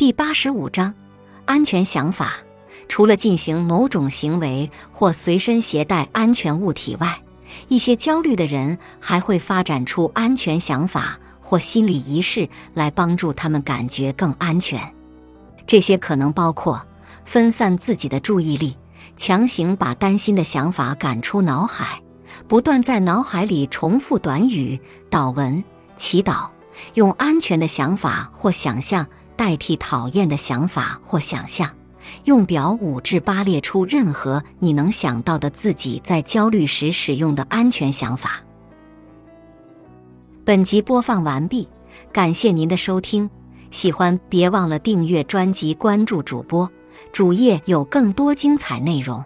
第八十五章安全想法。除了进行某种行为或随身携带安全物体外，一些焦虑的人还会发展出安全想法或心理仪式来帮助他们感觉更安全。这些可能包括分散自己的注意力，强行把担心的想法赶出脑海，不断在脑海里重复短语、祷文、祈祷，用安全的想法或想象代替讨厌的想法或想象。用表五至八列出任何你能想到的自己在焦虑时使用的安全想法。本集播放完毕，感谢您的收听。喜欢别忘了订阅专辑、关注主播，主页有更多精彩内容。